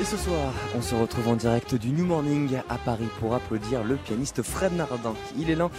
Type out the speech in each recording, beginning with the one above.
Et ce soir, on se retrouve en direct du New Morning à Paris pour applaudir le pianiste Fred Nardin. Il est l'un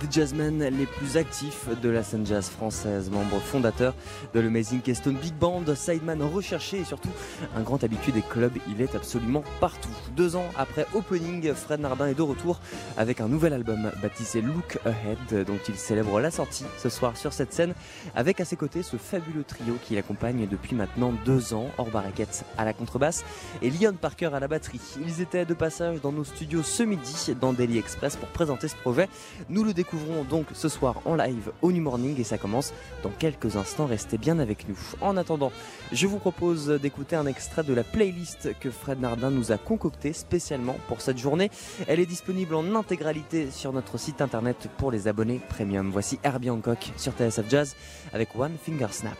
des jazzmen les plus actifs de la scène jazz française, membre fondateur de l'Amazing Keystone Big Band, sideman recherché et surtout un grand habitué des clubs. Il est absolument partout. Deux ans après Opening, Fred Nardin est de retour avec un nouvel album baptisé Look Ahead, dont il célèbre la sortie ce soir sur cette scène avec à ses côtés ce fabuleux trio qui l'accompagne depuis maintenant deux ans, hors barraquette à la contrebasse et Leon Parker à la batterie. Ils étaient de passage dans nos studios ce midi dans Daily Express pour présenter ce projet. Nous le découvrons donc ce soir en live au New Morning et ça commence dans quelques instants. Restez bien avec nous. En attendant, je vous propose d'écouter un extrait de la playlist que Fred Nardin nous a concoctée spécialement pour cette journée. Elle est disponible en intégralité sur notre site internet pour les abonnés premium. Voici Herbie Hancock sur TSF Jazz avec One Finger Snap.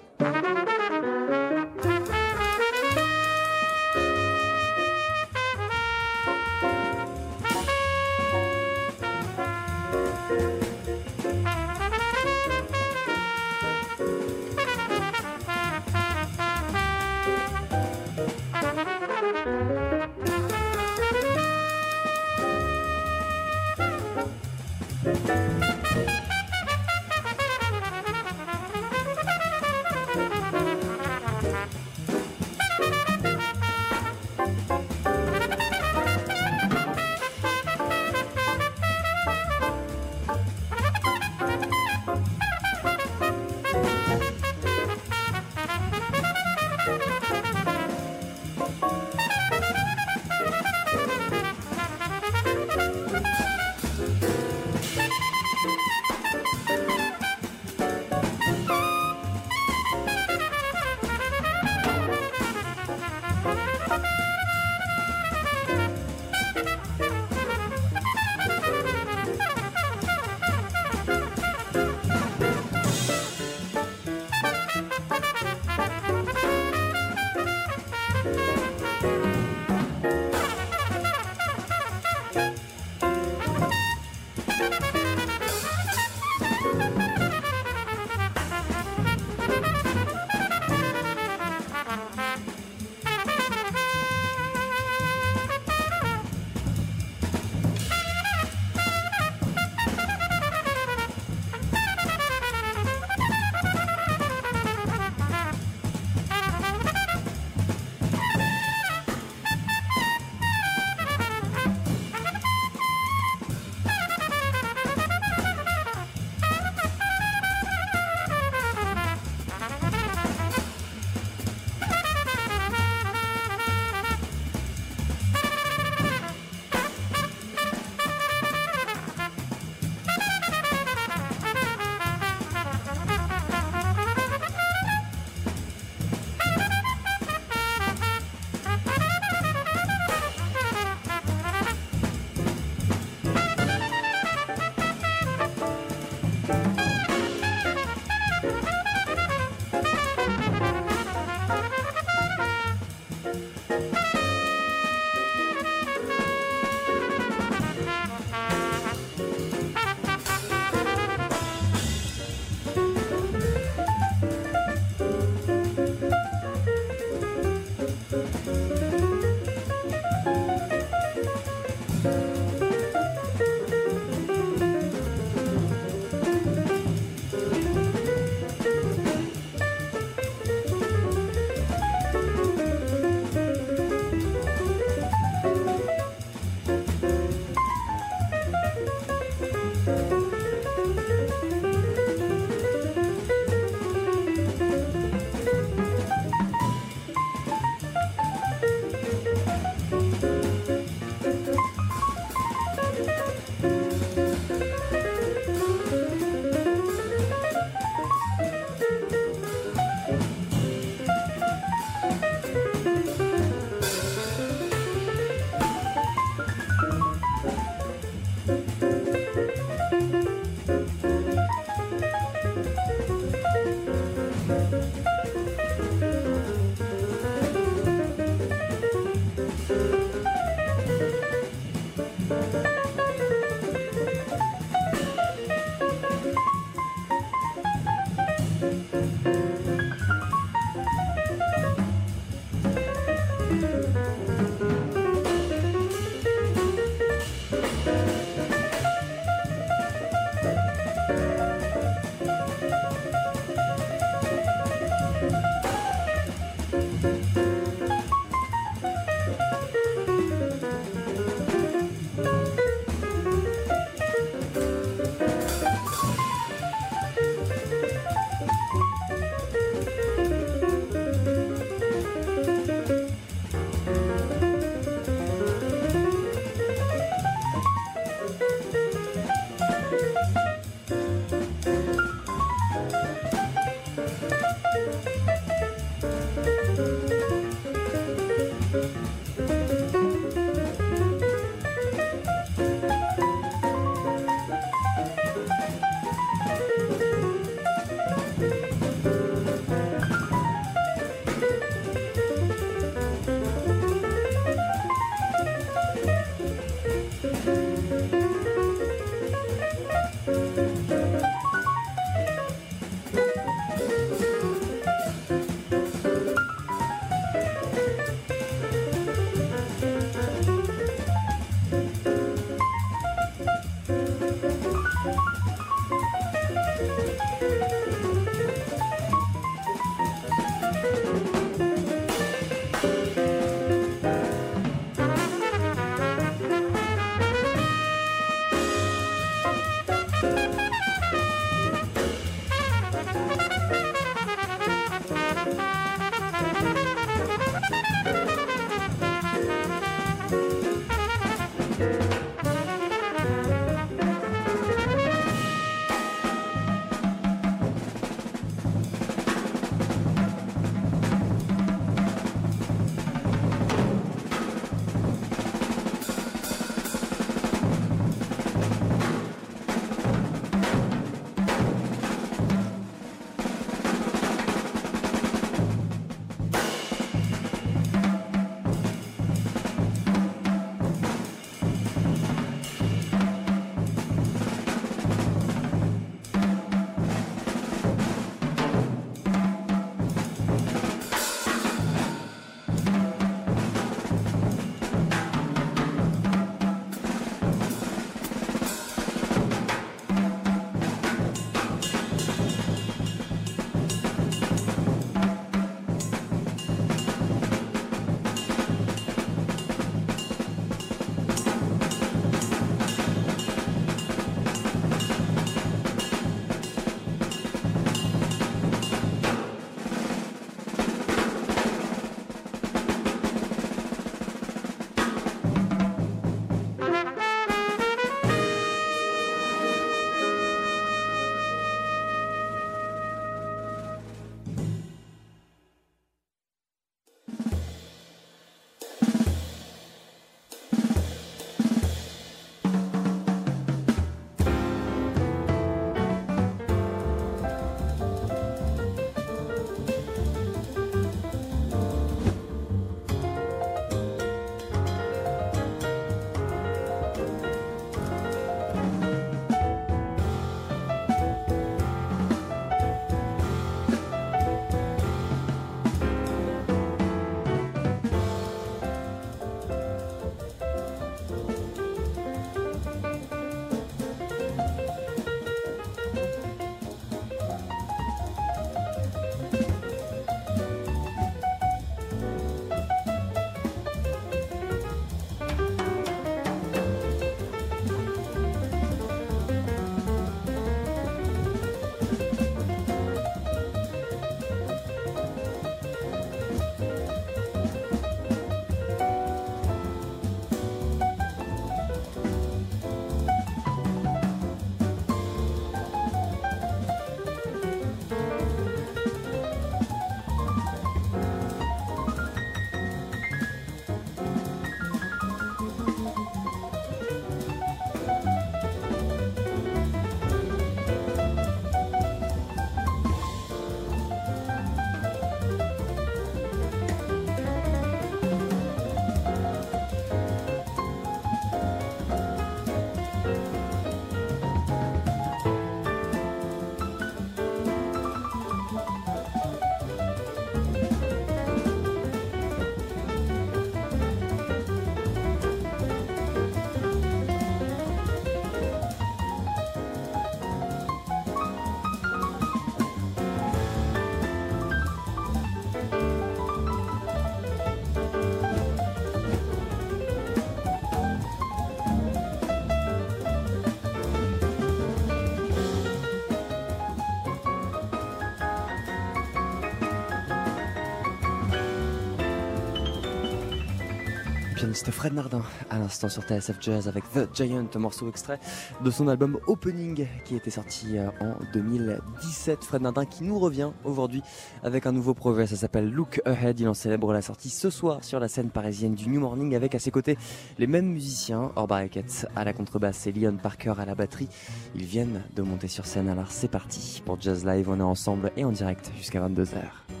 Pianiste Fred Nardin à l'instant sur TSF Jazz avec The Giant, morceau extrait de son album Opening qui était sorti euh, en 2017. Fred Nardin qui nous revient aujourd'hui avec un nouveau projet, ça s'appelle Look Ahead. Il en célèbre la sortie ce soir sur la scène parisienne du New Morning avec à ses côtés les mêmes musiciens, Or Barricade à la contrebasse et Leon Parker à la batterie. Ils viennent de monter sur scène alors c'est parti pour Jazz Live. On est ensemble et en direct jusqu'à 22h.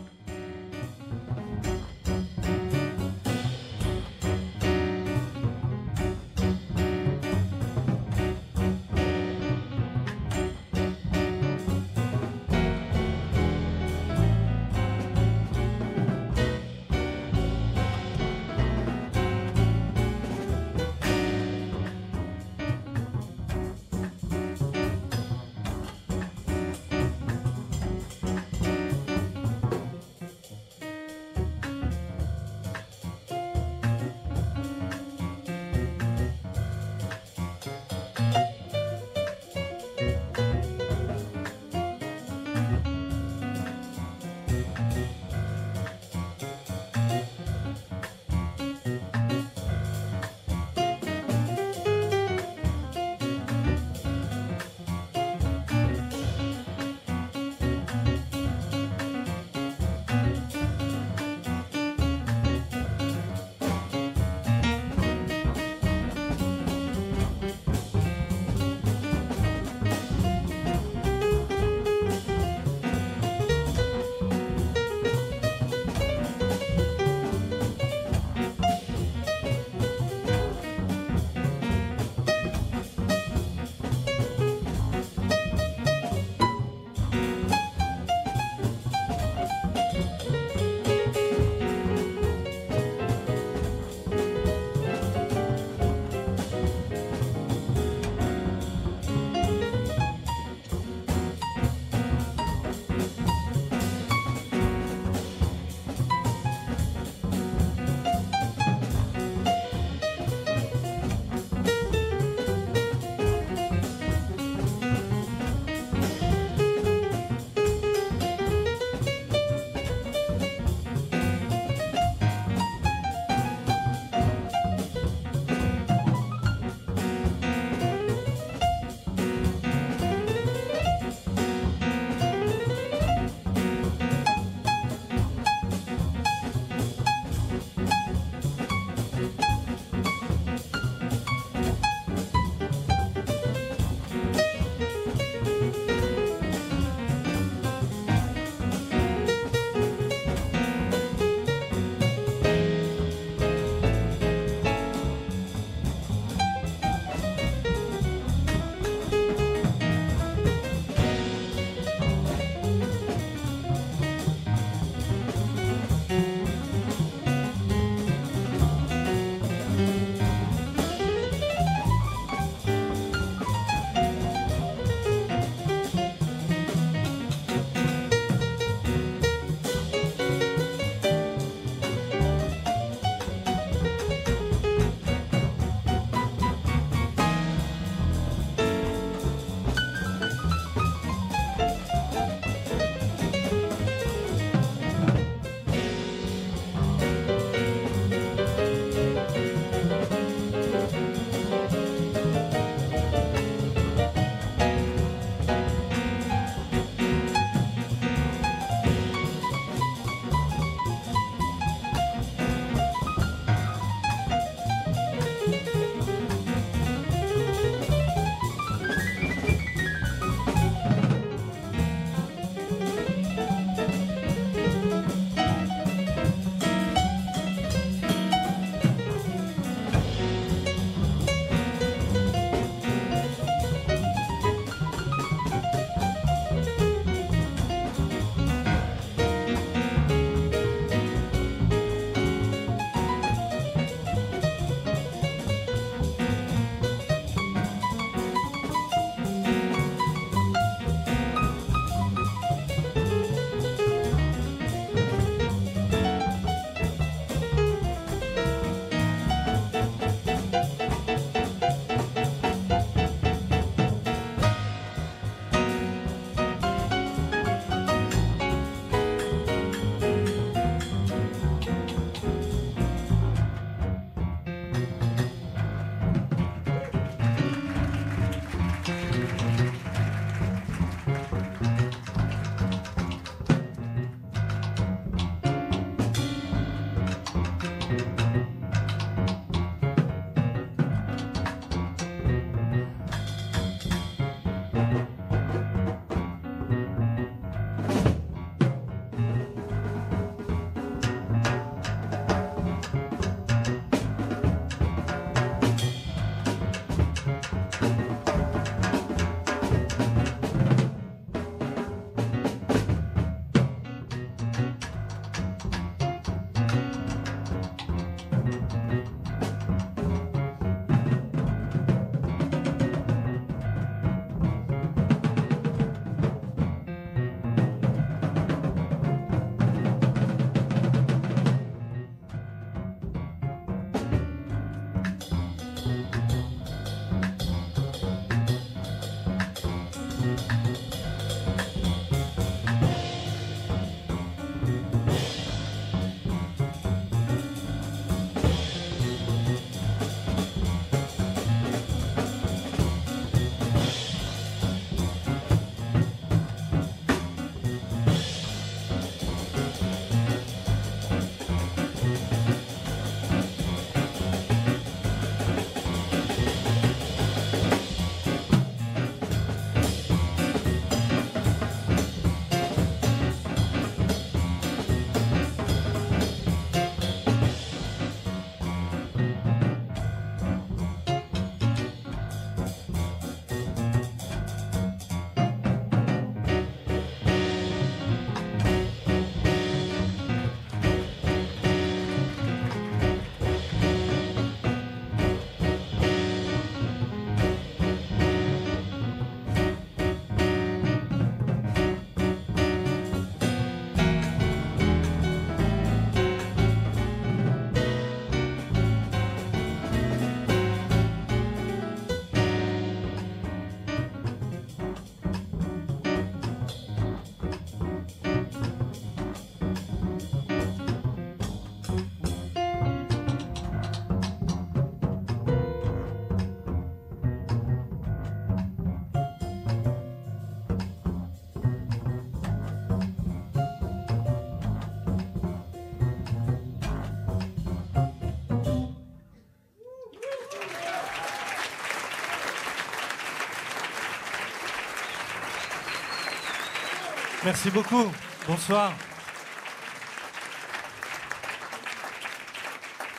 Merci beaucoup. Bonsoir.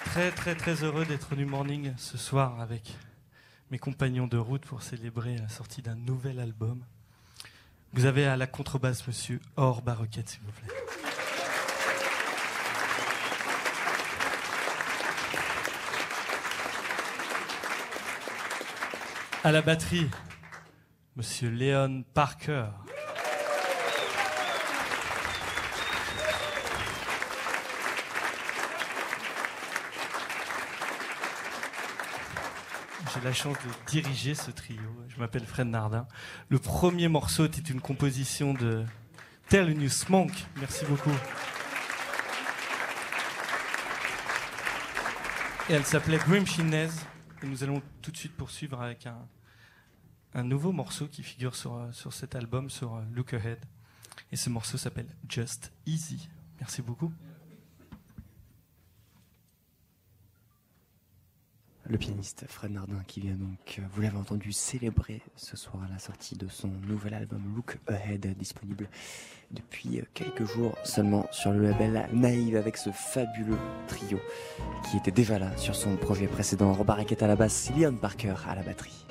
Très très très heureux d'être du morning ce soir avec mes compagnons de route pour célébrer la sortie d'un nouvel album. Vous avez à la contrebasse Monsieur Or Barrequette, s'il vous plaît. À la batterie, Monsieur Léon Parker. La chance de diriger ce trio. Je m'appelle Fred Nardin. Le premier morceau était une composition de Thelonious Monk. Merci beaucoup. Et elle s'appelait Grim Chinez. Et nous allons tout de suite poursuivre avec un, un nouveau morceau qui figure sur, euh, sur cet album, sur euh, Look Ahead. Et ce morceau s'appelle Just Easy. Merci beaucoup. Le pianiste Fred Nardin qui vient donc, euh, vous l'avez entendu, célébrer ce soir la sortie de son nouvel album Look Ahead, disponible depuis euh, quelques jours seulement sur le label Naïve avec ce fabuleux trio qui était déjà là sur son projet précédent. Robert à la basse, Leon Parker à la batterie.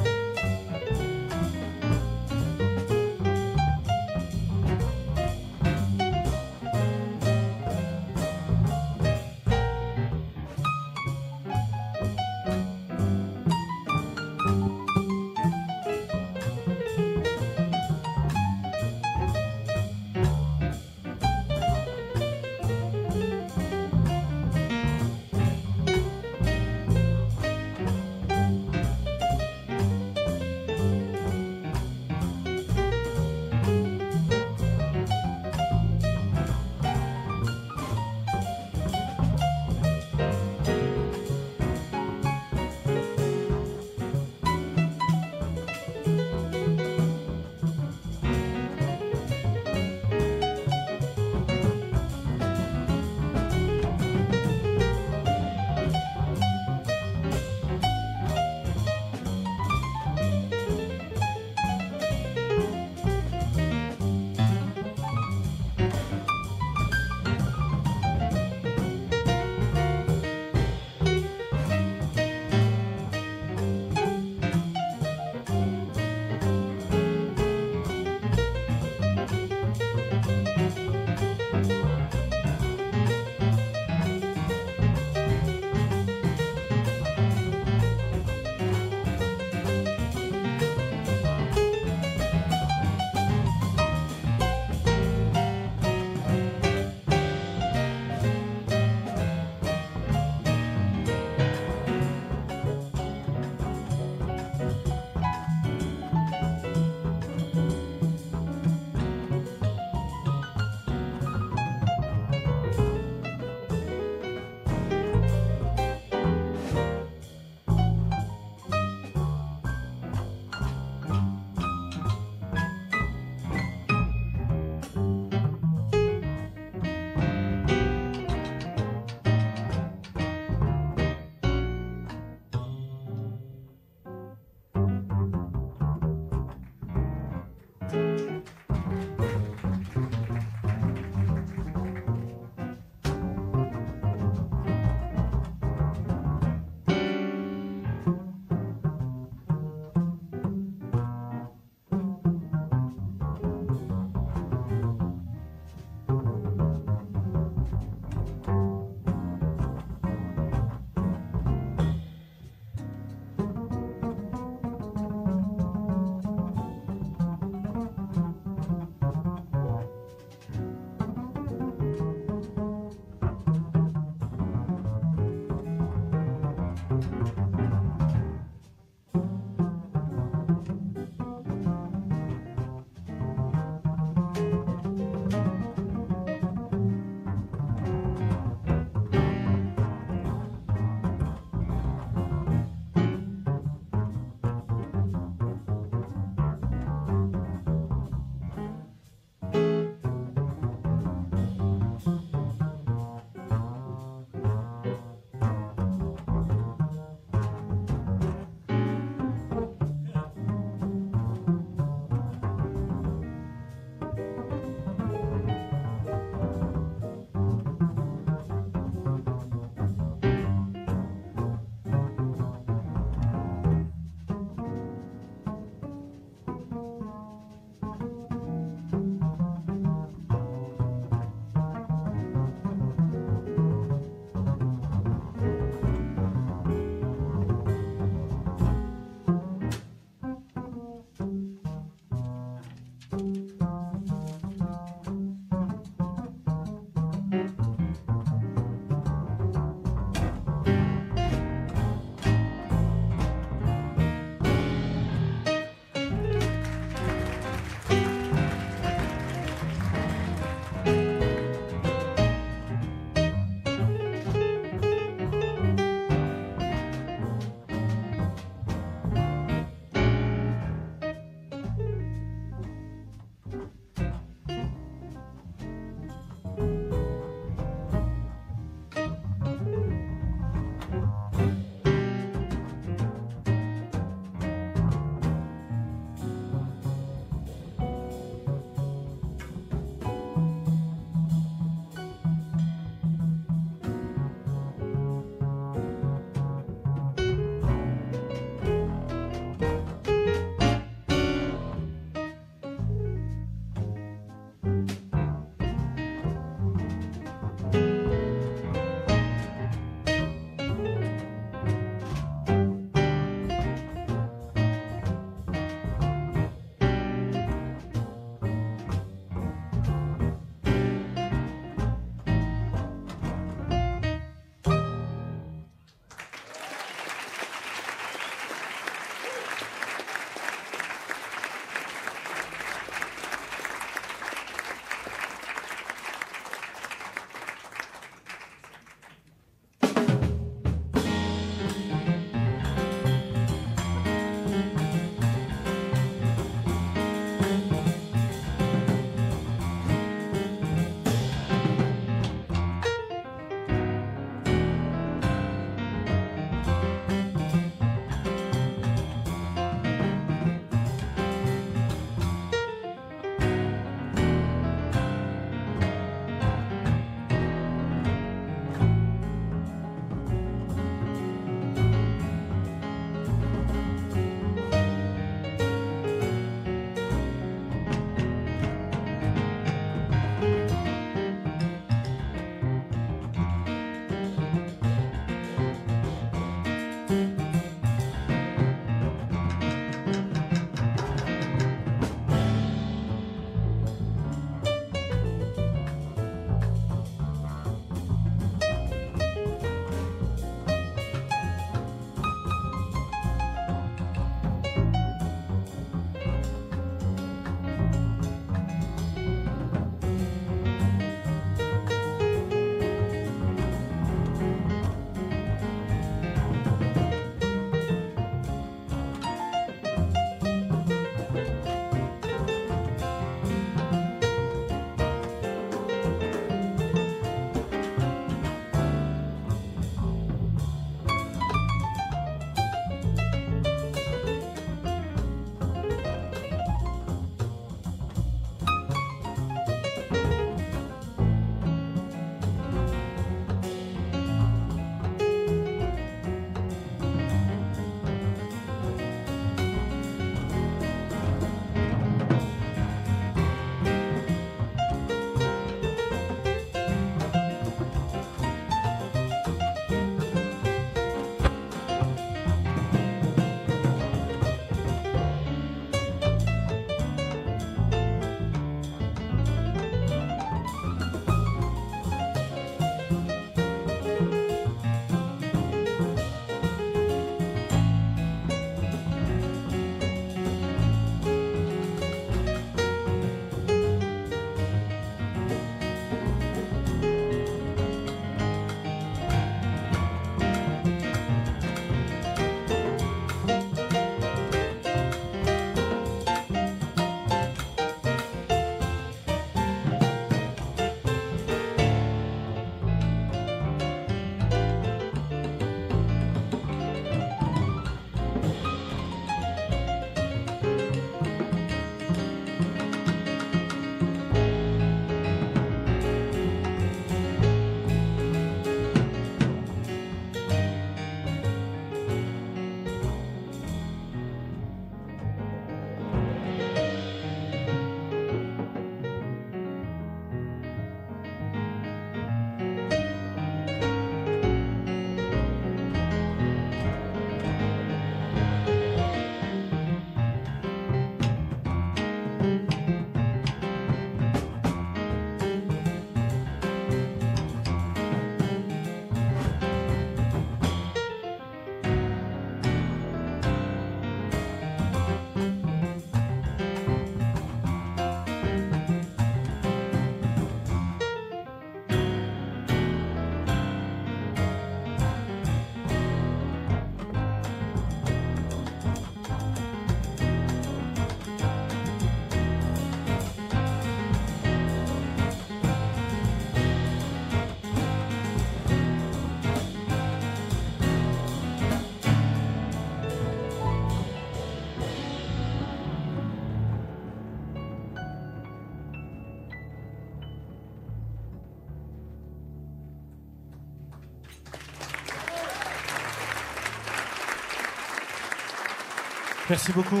Merci beaucoup.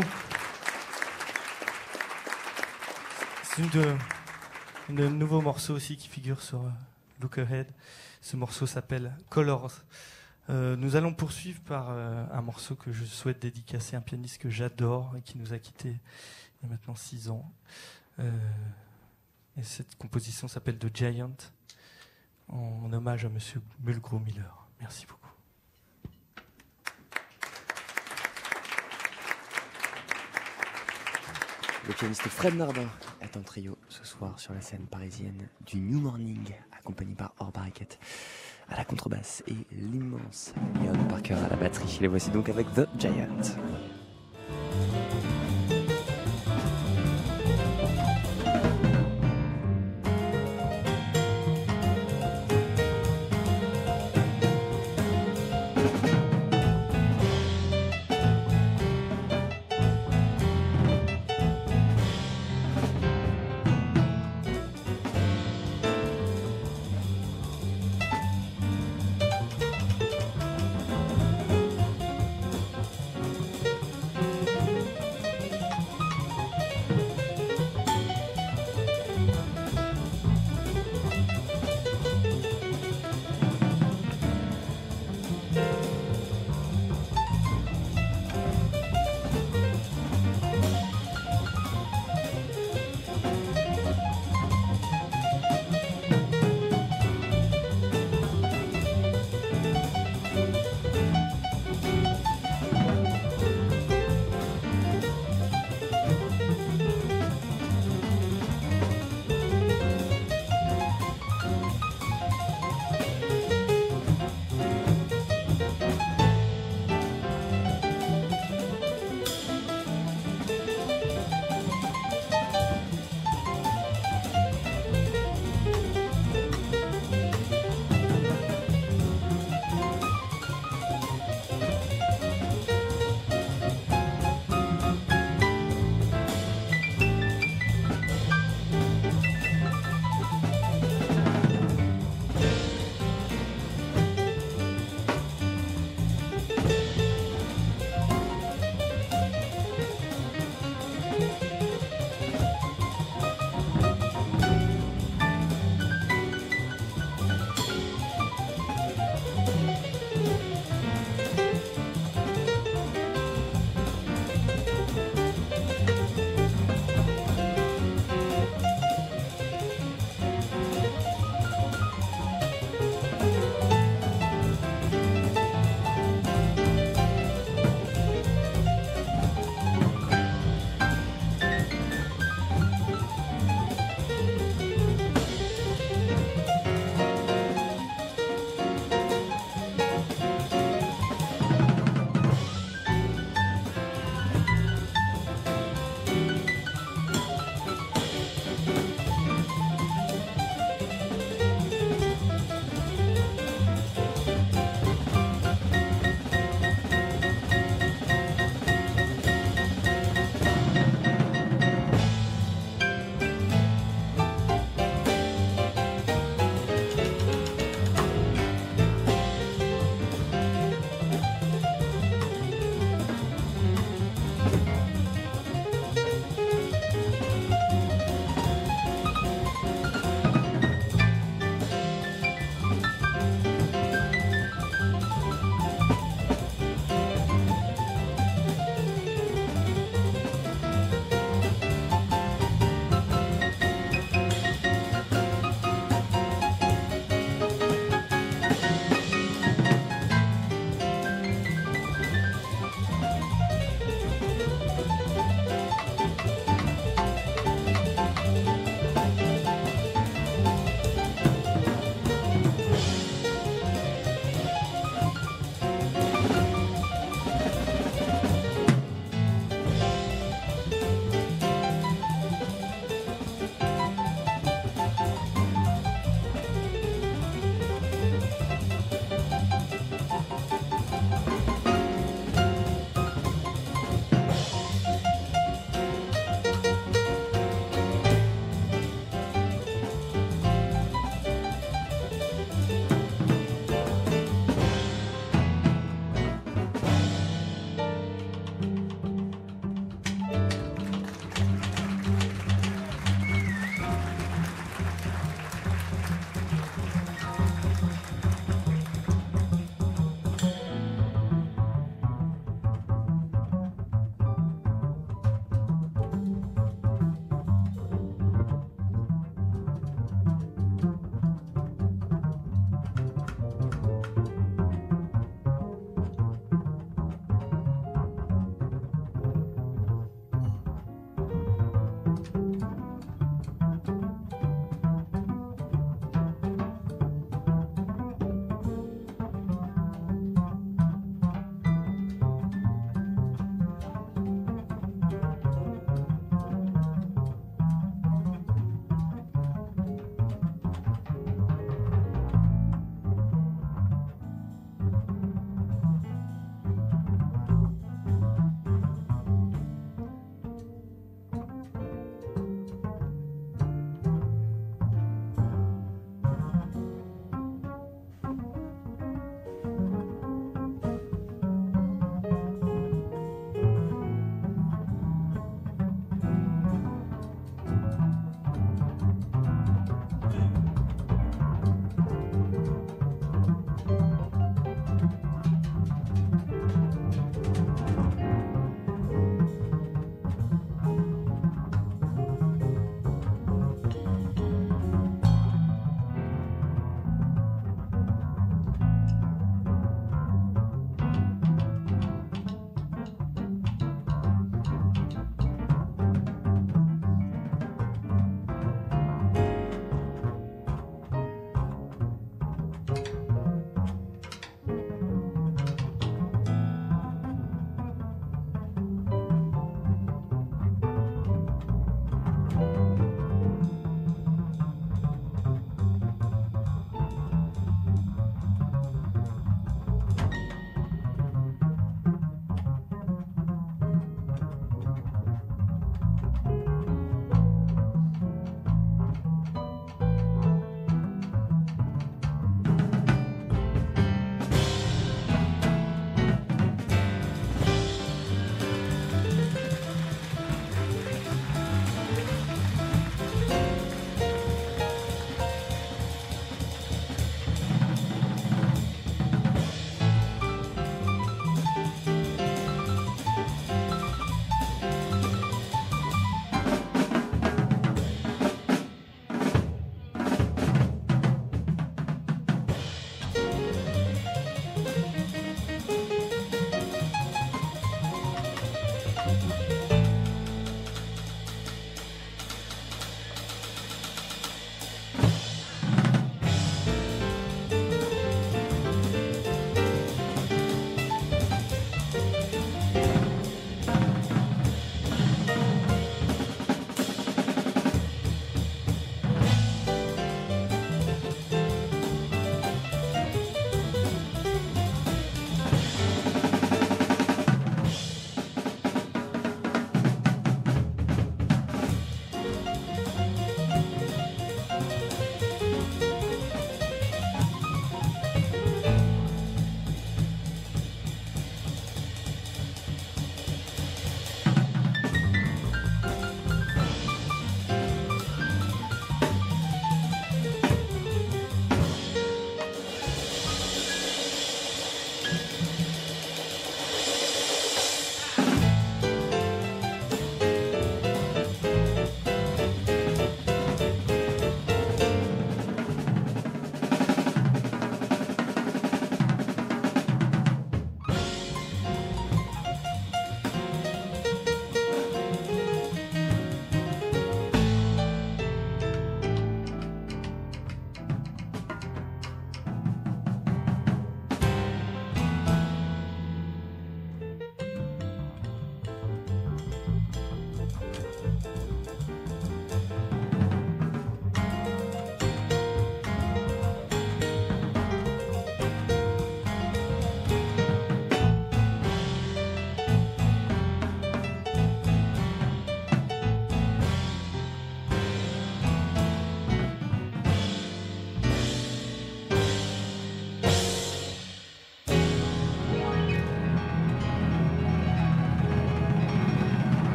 C'est une de, nouveaux morceaux aussi qui figure sur euh, Look Ahead. Ce morceau s'appelle Colors. Euh, nous allons poursuivre par euh, un morceau que je souhaite dédicacer à un pianiste que j'adore et qui nous a quittés il y a maintenant six ans. Euh, et cette composition s'appelle The Giant, en hommage à Monsieur Mulgrew Miller. Merci beaucoup. Le pianiste Fred Nardin est en trio ce soir sur la scène parisienne du New Morning, accompagné par Or Barraquette à la contrebasse et l'immense Leon Parker à la batterie. Les voici donc avec The Giant.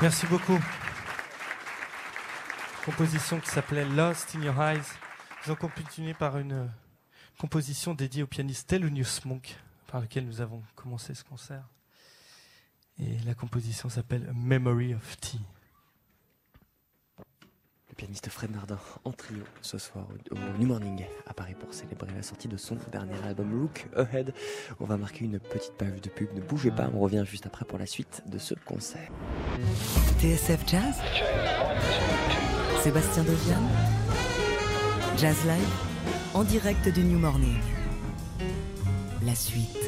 Merci beaucoup. Composition qui s'appelait Lost in Your Eyes. Ils ont continué par une euh, composition dédiée au pianiste Thelonious Monk, par lequel nous avons commencé ce concert. Et la composition s'appelle Memory of Tea. Le pianiste Fred Nardin en trio ce soir au New Morning à Paris pour célébrer la sortie de son dernier album Look Ahead. On va marquer une petite page de pub, ne bougez pas, on revient juste après pour la suite de ce concert. TSF Jazz Sébastien Devian Jazz Live en direct du New Morning. La suite.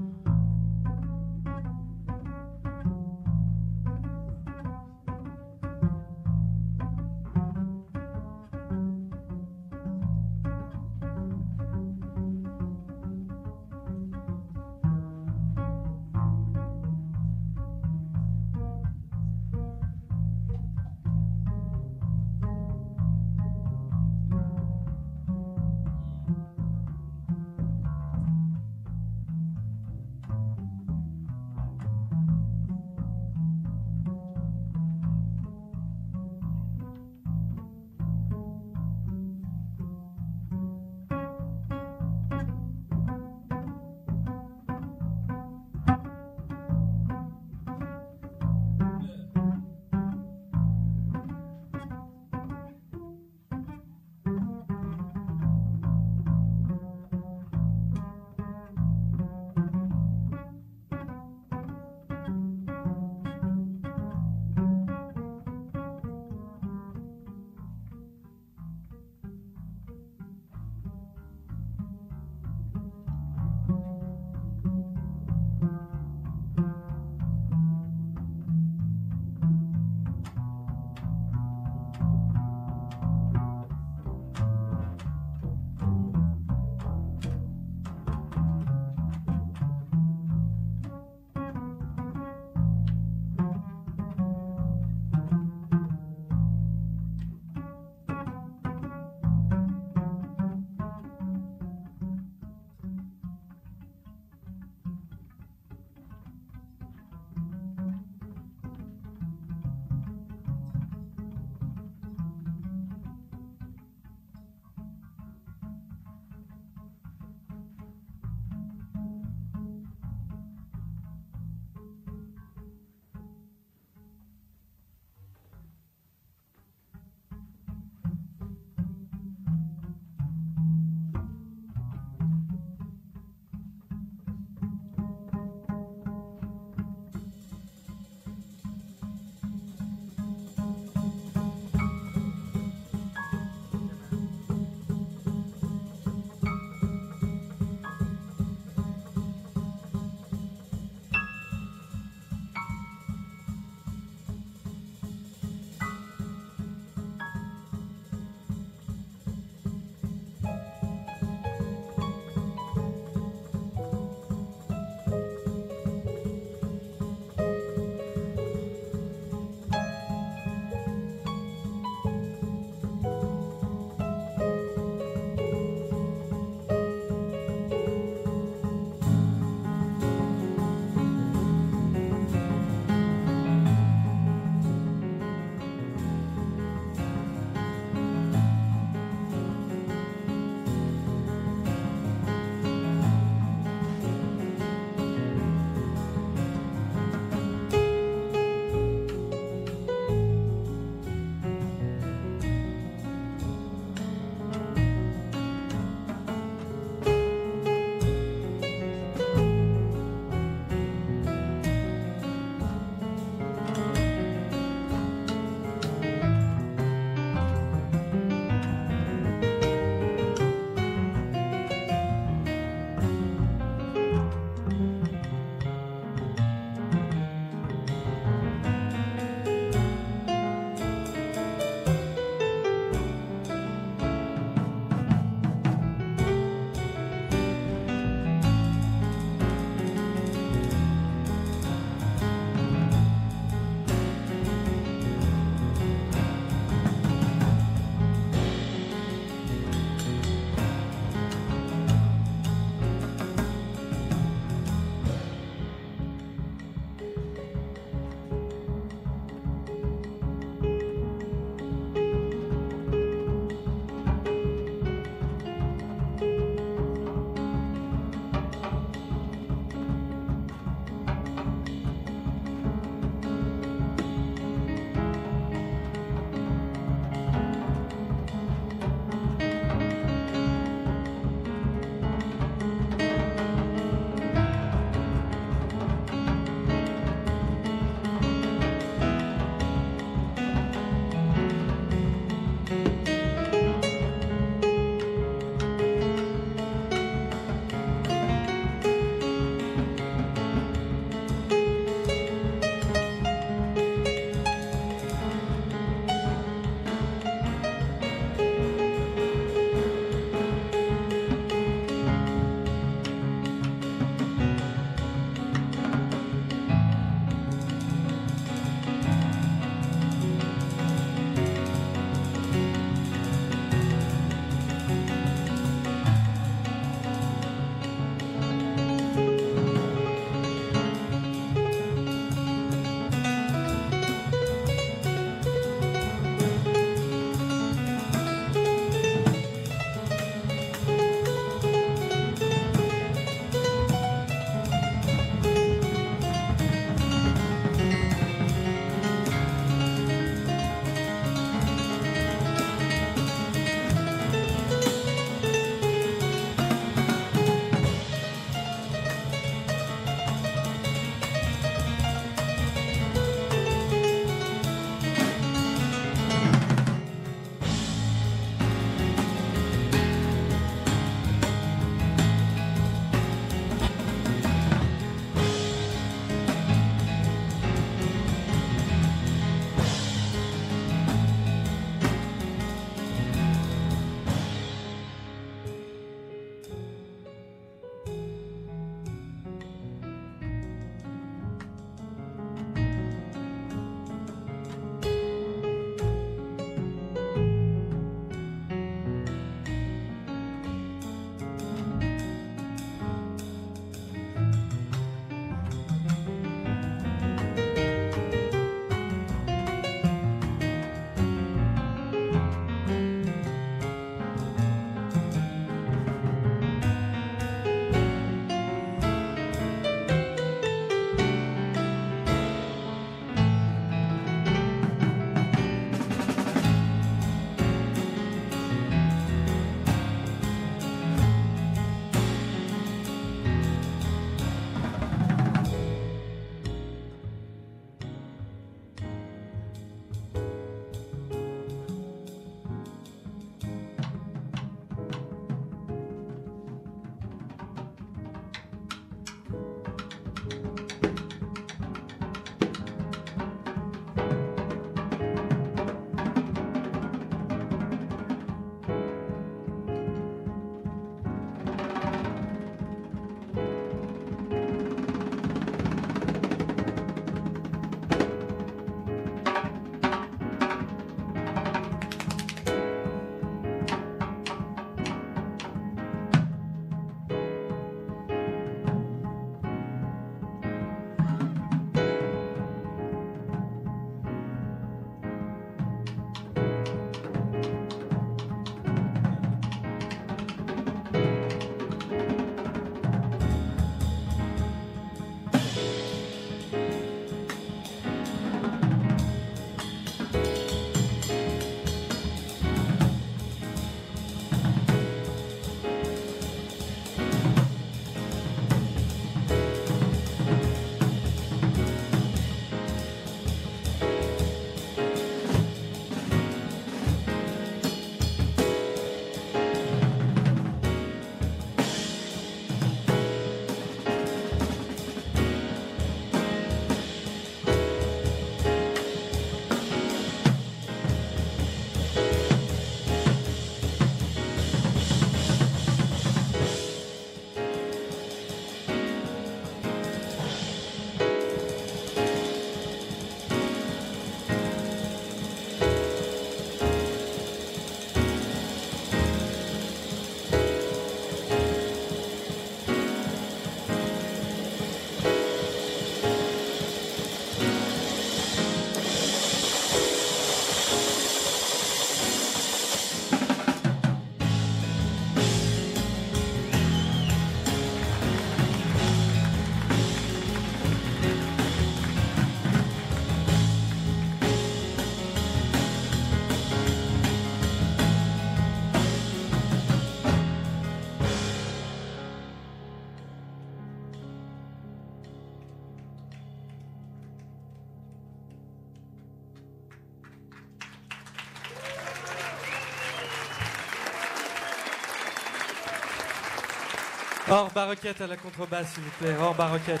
Or Baroquette à la contrebasse, s'il vous plaît. Or Baroquette.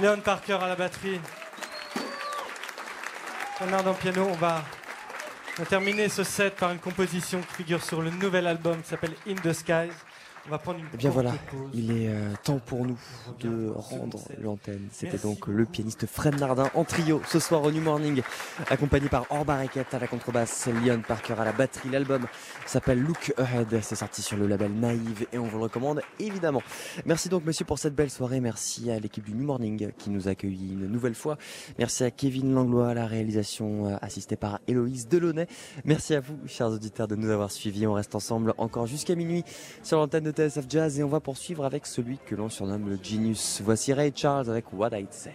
Leon Parker à la batterie. Bernard piano, on va, on va terminer ce set par une composition qui figure sur le nouvel album qui s'appelle In the Skies. Eh bien voilà, il est euh, temps pour nous de rendre l'antenne. C'était donc le pianiste Fred Nardin en trio ce soir au New Morning, accompagné par Or Barricade à la contrebasse, Leon Parker à la batterie. L'album s'appelle Look Ahead, c'est sorti sur le label Naïve et on vous le recommande évidemment. Merci donc monsieur pour cette belle soirée, merci à l'équipe du New Morning qui nous a accueillis une nouvelle fois. Merci à Kevin Langlois à la réalisation euh, assistée par Héloïse Delaunay. Merci à vous chers auditeurs de nous avoir suivis. On reste ensemble encore jusqu'à minuit sur l'antenne de Jazz et on va poursuivre avec celui que l'on surnomme le Genius. Voici Ray Charles avec What I'd Say.